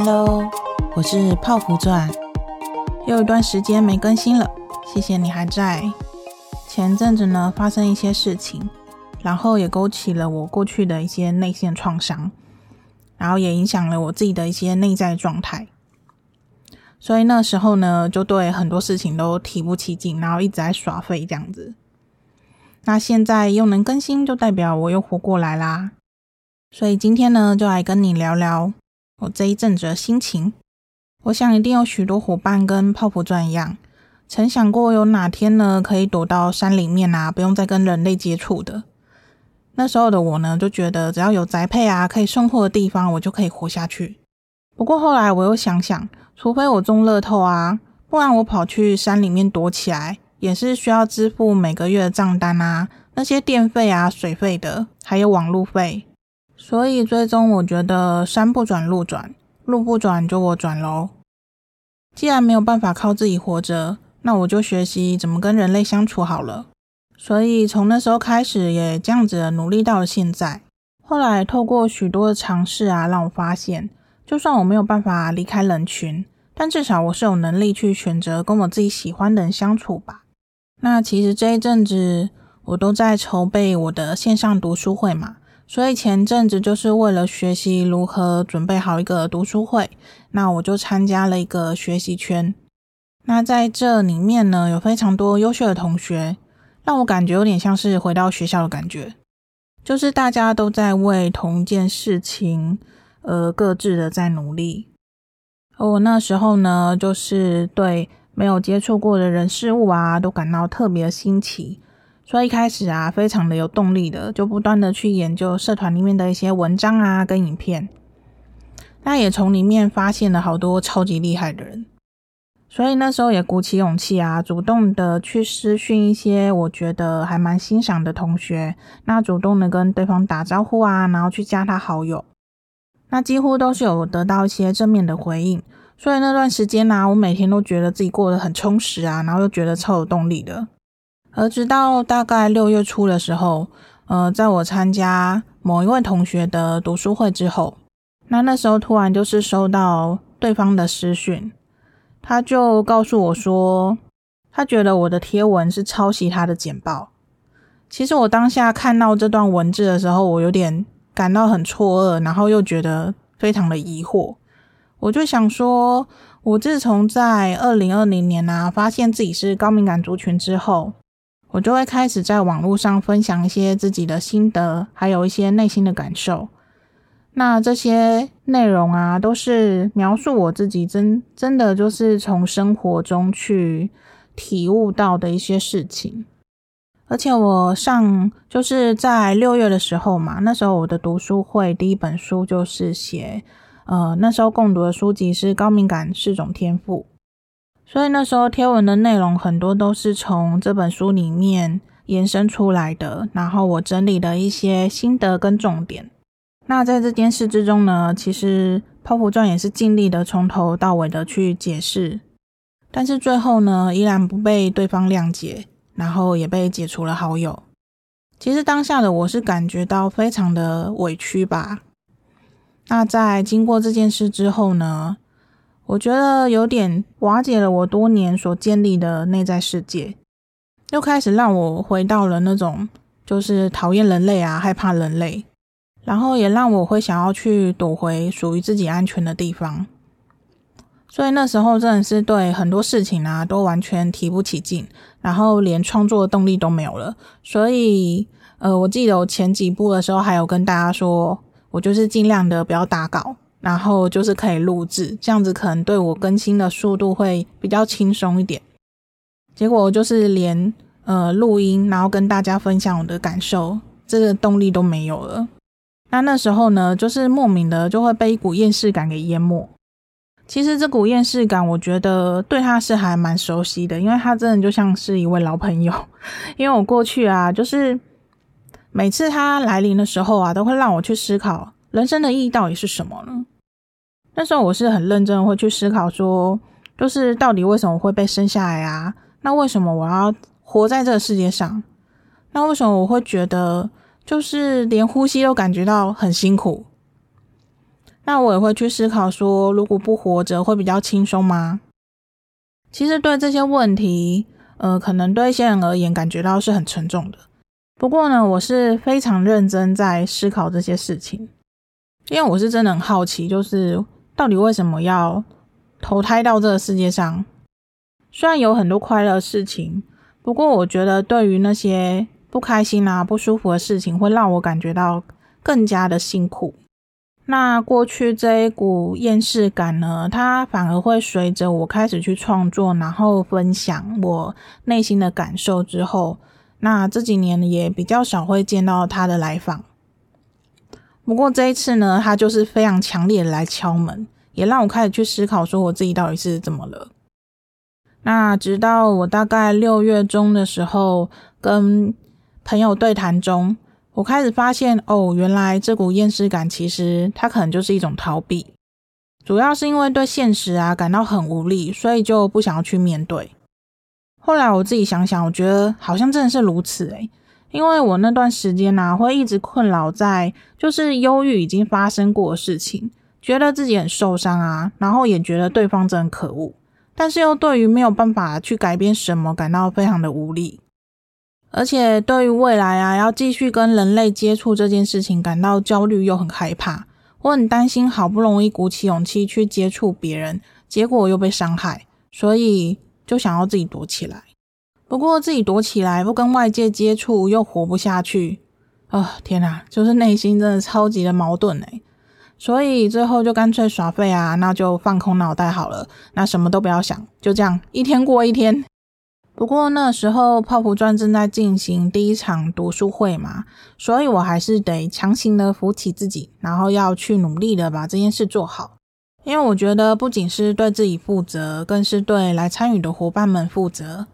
Hello，我是泡芙钻，又一段时间没更新了，谢谢你还在。前阵子呢，发生一些事情，然后也勾起了我过去的一些内线创伤，然后也影响了我自己的一些内在状态。所以那时候呢，就对很多事情都提不起劲，然后一直在耍废这样子。那现在又能更新，就代表我又活过来啦。所以今天呢，就来跟你聊聊。我这一阵子的心情，我想一定有许多伙伴跟泡芙钻一样，曾想过有哪天呢，可以躲到山里面啊，不用再跟人类接触的。那时候的我呢，就觉得只要有宅配啊，可以送货的地方，我就可以活下去。不过后来我又想想，除非我中乐透啊，不然我跑去山里面躲起来，也是需要支付每个月的账单啊，那些电费啊、水费的，还有网路费。所以最终我觉得山不转路转，路不转就我转喽。既然没有办法靠自己活着，那我就学习怎么跟人类相处好了。所以从那时候开始，也这样子努力到了现在。后来透过许多的尝试啊，让我发现，就算我没有办法离开人群，但至少我是有能力去选择跟我自己喜欢的人相处吧。那其实这一阵子我都在筹备我的线上读书会嘛。所以前阵子就是为了学习如何准备好一个读书会，那我就参加了一个学习圈。那在这里面呢，有非常多优秀的同学，让我感觉有点像是回到学校的感觉，就是大家都在为同一件事情，呃，各自的在努力。而我那时候呢，就是对没有接触过的人事物啊，都感到特别的新奇。所以一开始啊，非常的有动力的，就不断的去研究社团里面的一些文章啊，跟影片。那也从里面发现了好多超级厉害的人，所以那时候也鼓起勇气啊，主动的去私讯一些我觉得还蛮欣赏的同学，那主动的跟对方打招呼啊，然后去加他好友。那几乎都是有得到一些正面的回应，所以那段时间呢，啊，我每天都觉得自己过得很充实啊，然后又觉得超有动力的。而直到大概六月初的时候，呃，在我参加某一位同学的读书会之后，那那时候突然就是收到对方的私讯，他就告诉我说，他觉得我的贴文是抄袭他的简报。其实我当下看到这段文字的时候，我有点感到很错愕，然后又觉得非常的疑惑。我就想说，我自从在二零二零年啊，发现自己是高敏感族群之后。我就会开始在网络上分享一些自己的心得，还有一些内心的感受。那这些内容啊，都是描述我自己真真的就是从生活中去体悟到的一些事情。而且我上就是在六月的时候嘛，那时候我的读书会第一本书就是写，呃，那时候共读的书籍是《高敏感是种天赋》。所以那时候贴文的内容很多都是从这本书里面延伸出来的，然后我整理了一些心得跟重点。那在这件事之中呢，其实泡芙钻也是尽力的从头到尾的去解释，但是最后呢，依然不被对方谅解，然后也被解除了好友。其实当下的我是感觉到非常的委屈吧。那在经过这件事之后呢，我觉得有点瓦解了我多年所建立的内在世界，又开始让我回到了那种就是讨厌人类啊，害怕人类，然后也让我会想要去躲回属于自己安全的地方。所以那时候真的是对很多事情啊都完全提不起劲，然后连创作的动力都没有了。所以呃，我记得我前几部的时候还有跟大家说，我就是尽量的不要打稿。然后就是可以录制，这样子可能对我更新的速度会比较轻松一点。结果就是连呃录音，然后跟大家分享我的感受，这个动力都没有了。那那时候呢，就是莫名的就会被一股厌世感给淹没。其实这股厌世感，我觉得对他是还蛮熟悉的，因为他真的就像是一位老朋友。因为我过去啊，就是每次他来临的时候啊，都会让我去思考。人生的意义到底是什么呢？那时候我是很认真会去思考，说，就是到底为什么会被生下来啊？那为什么我要活在这个世界上？那为什么我会觉得，就是连呼吸都感觉到很辛苦？那我也会去思考说，如果不活着会比较轻松吗？其实对这些问题，呃，可能对一些人而言感觉到是很沉重的。不过呢，我是非常认真在思考这些事情，因为我是真的很好奇，就是到底为什么要投胎到这个世界上？虽然有很多快乐的事情，不过我觉得对于那些不开心啊、不舒服的事情，会让我感觉到更加的辛苦。那过去这一股厌世感呢，它反而会随着我开始去创作，然后分享我内心的感受之后，那这几年也比较少会见到他的来访。不过这一次呢，他就是非常强烈的来敲门，也让我开始去思考，说我自己到底是怎么了。那直到我大概六月中的时候，跟朋友对谈中。我开始发现，哦，原来这股厌世感其实它可能就是一种逃避，主要是因为对现实啊感到很无力，所以就不想要去面对。后来我自己想想，我觉得好像真的是如此诶，因为我那段时间呢，会一直困扰在就是忧郁已经发生过的事情，觉得自己很受伤啊，然后也觉得对方真可恶，但是又对于没有办法去改变什么感到非常的无力。而且对于未来啊，要继续跟人类接触这件事情感到焦虑又很害怕。我很担心，好不容易鼓起勇气去接触别人，结果又被伤害，所以就想要自己躲起来。不过自己躲起来不跟外界接触又活不下去啊、天哪，就是内心真的超级的矛盾诶。所以最后就干脆耍废啊，那就放空脑袋好了，那什么都不要想，就这样一天过一天。不过那时候泡芙钻正在进行第一场读书会嘛，所以我还是得强行的扶起自己，然后要去努力的把这件事做好。因为我觉得不仅是对自己负责，更是对来参与的伙伴们负责。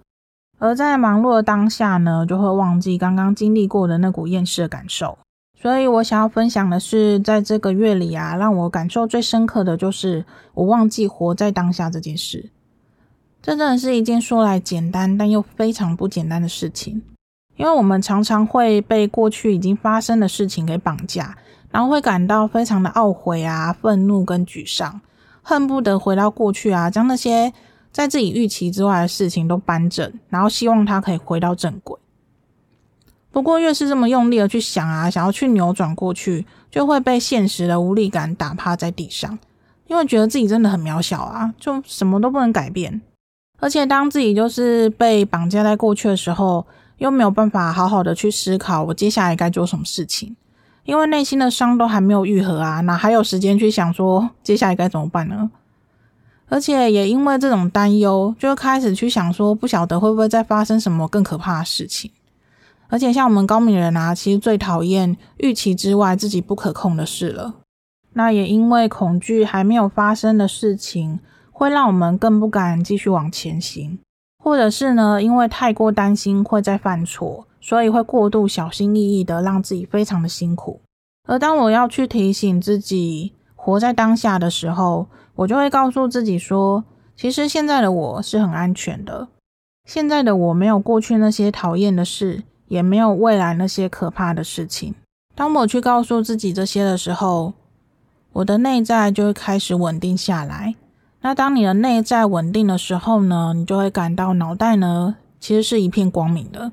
而在忙碌的当下呢，就会忘记刚刚经历过的那股厌世的感受。所以我想要分享的是，在这个月里啊，让我感受最深刻的就是我忘记活在当下这件事。这真的是一件说来简单，但又非常不简单的事情，因为我们常常会被过去已经发生的事情给绑架，然后会感到非常的懊悔啊、愤怒跟沮丧，恨不得回到过去啊，将那些在自己预期之外的事情都扳正，然后希望他可以回到正轨。不过，越是这么用力的去想啊，想要去扭转过去，就会被现实的无力感打趴在地上，因为觉得自己真的很渺小啊，就什么都不能改变。而且，当自己就是被绑架在过去的时候，又没有办法好好的去思考我接下来该做什么事情，因为内心的伤都还没有愈合啊，哪还有时间去想说接下来该怎么办呢？而且也因为这种担忧，就开始去想说，不晓得会不会再发生什么更可怕的事情。而且像我们高敏人啊，其实最讨厌预期之外自己不可控的事了。那也因为恐惧还没有发生的事情。会让我们更不敢继续往前行，或者是呢，因为太过担心会再犯错，所以会过度小心翼翼的让自己非常的辛苦。而当我要去提醒自己活在当下的时候，我就会告诉自己说，其实现在的我是很安全的，现在的我没有过去那些讨厌的事，也没有未来那些可怕的事情。当我去告诉自己这些的时候，我的内在就会开始稳定下来。那当你的内在稳定的时候呢，你就会感到脑袋呢其实是一片光明的。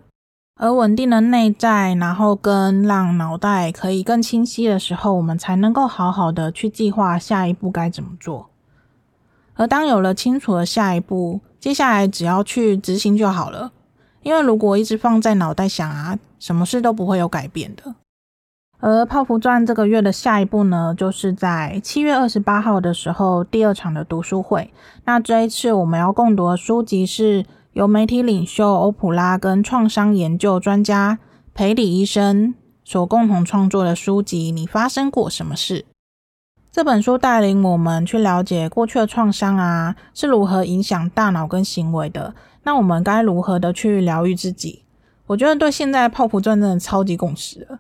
而稳定的内在，然后跟让脑袋可以更清晰的时候，我们才能够好好的去计划下一步该怎么做。而当有了清楚的下一步，接下来只要去执行就好了。因为如果一直放在脑袋想啊，什么事都不会有改变的。而泡芙传这个月的下一步呢，就是在七月二十八号的时候，第二场的读书会。那这一次我们要共读的书籍是由媒体领袖欧普拉跟创伤研究专家裴李医生所共同创作的书籍《你发生过什么事》。这本书带领我们去了解过去的创伤啊是如何影响大脑跟行为的。那我们该如何的去疗愈自己？我觉得对现在泡芙钻真的超级共识了。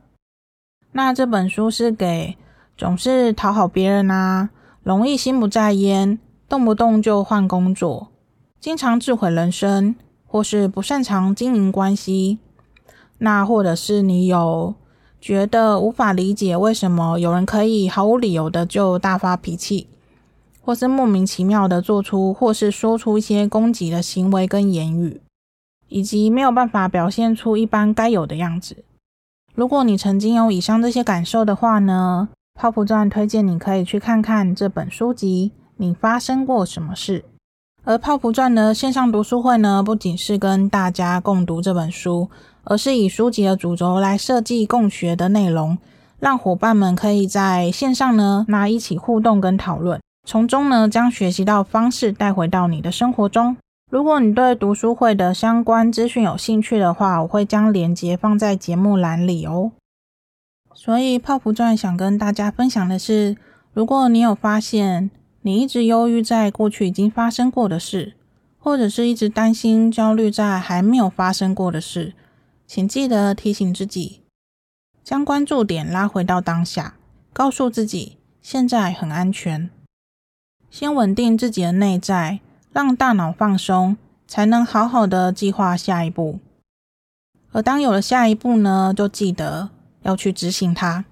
那这本书是给总是讨好别人啊，容易心不在焉，动不动就换工作，经常自毁人生，或是不擅长经营关系，那或者是你有觉得无法理解为什么有人可以毫无理由的就大发脾气，或是莫名其妙的做出或是说出一些攻击的行为跟言语，以及没有办法表现出一般该有的样子。如果你曾经有以上这些感受的话呢，泡芙传推荐你可以去看看这本书籍。你发生过什么事？而泡芙传的线上读书会呢，不仅是跟大家共读这本书，而是以书籍的主轴来设计共学的内容，让伙伴们可以在线上呢，那一起互动跟讨论，从中呢将学习到方式带回到你的生活中。如果你对读书会的相关资讯有兴趣的话，我会将链接放在节目栏里哦。所以泡芙传想跟大家分享的是，如果你有发现你一直忧郁在过去已经发生过的事，或者是一直担心焦虑在还没有发生过的事，请记得提醒自己，将关注点拉回到当下，告诉自己现在很安全，先稳定自己的内在。让大脑放松，才能好好的计划下一步。而当有了下一步呢，就记得要去执行它。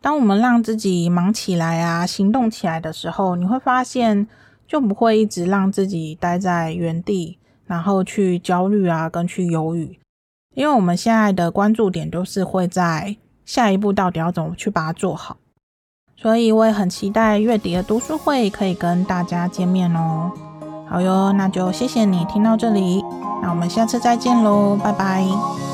当我们让自己忙起来啊，行动起来的时候，你会发现就不会一直让自己待在原地，然后去焦虑啊，跟去犹豫。因为我们现在的关注点都是会在下一步到底要怎么去把它做好。所以我也很期待月底的读书会可以跟大家见面哦。好哟，那就谢谢你听到这里，那我们下次再见喽，拜拜。